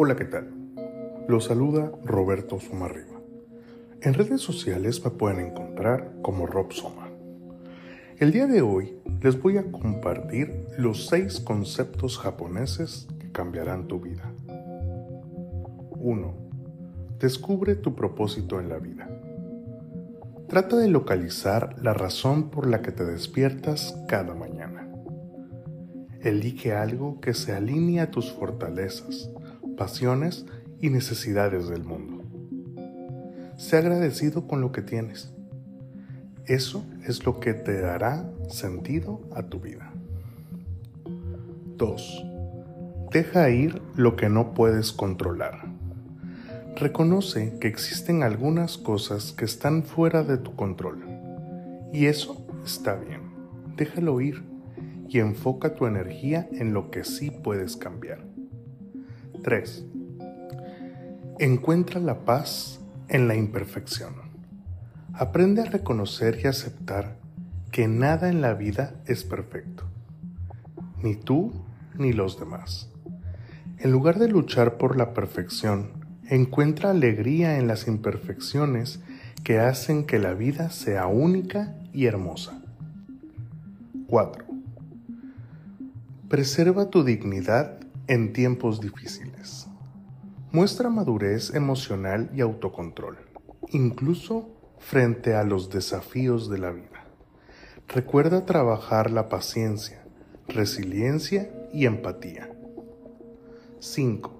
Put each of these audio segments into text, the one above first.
Hola, ¿qué tal? Los saluda Roberto Somarriba. En redes sociales me pueden encontrar como Rob Soma. El día de hoy les voy a compartir los seis conceptos japoneses que cambiarán tu vida. 1. Descubre tu propósito en la vida. Trata de localizar la razón por la que te despiertas cada mañana. Elige algo que se alinee a tus fortalezas, pasiones y necesidades del mundo. Sé agradecido con lo que tienes. Eso es lo que te dará sentido a tu vida. 2. Deja ir lo que no puedes controlar. Reconoce que existen algunas cosas que están fuera de tu control. Y eso está bien. Déjalo ir y enfoca tu energía en lo que sí puedes cambiar. 3. Encuentra la paz en la imperfección. Aprende a reconocer y aceptar que nada en la vida es perfecto, ni tú ni los demás. En lugar de luchar por la perfección, encuentra alegría en las imperfecciones que hacen que la vida sea única y hermosa. 4. Preserva tu dignidad en tiempos difíciles. Muestra madurez emocional y autocontrol, incluso frente a los desafíos de la vida. Recuerda trabajar la paciencia, resiliencia y empatía. 5.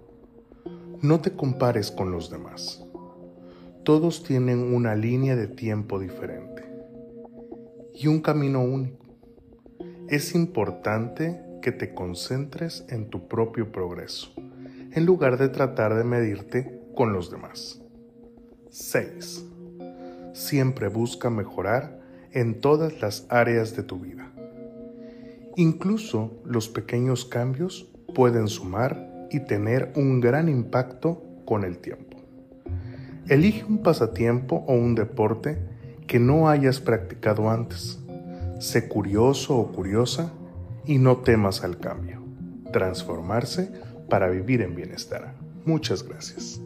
No te compares con los demás. Todos tienen una línea de tiempo diferente y un camino único. Es importante que te concentres en tu propio progreso, en lugar de tratar de medirte con los demás. 6. Siempre busca mejorar en todas las áreas de tu vida. Incluso los pequeños cambios pueden sumar y tener un gran impacto con el tiempo. Elige un pasatiempo o un deporte que no hayas practicado antes. Sé curioso o curiosa y no temas al cambio. Transformarse para vivir en bienestar. Muchas gracias.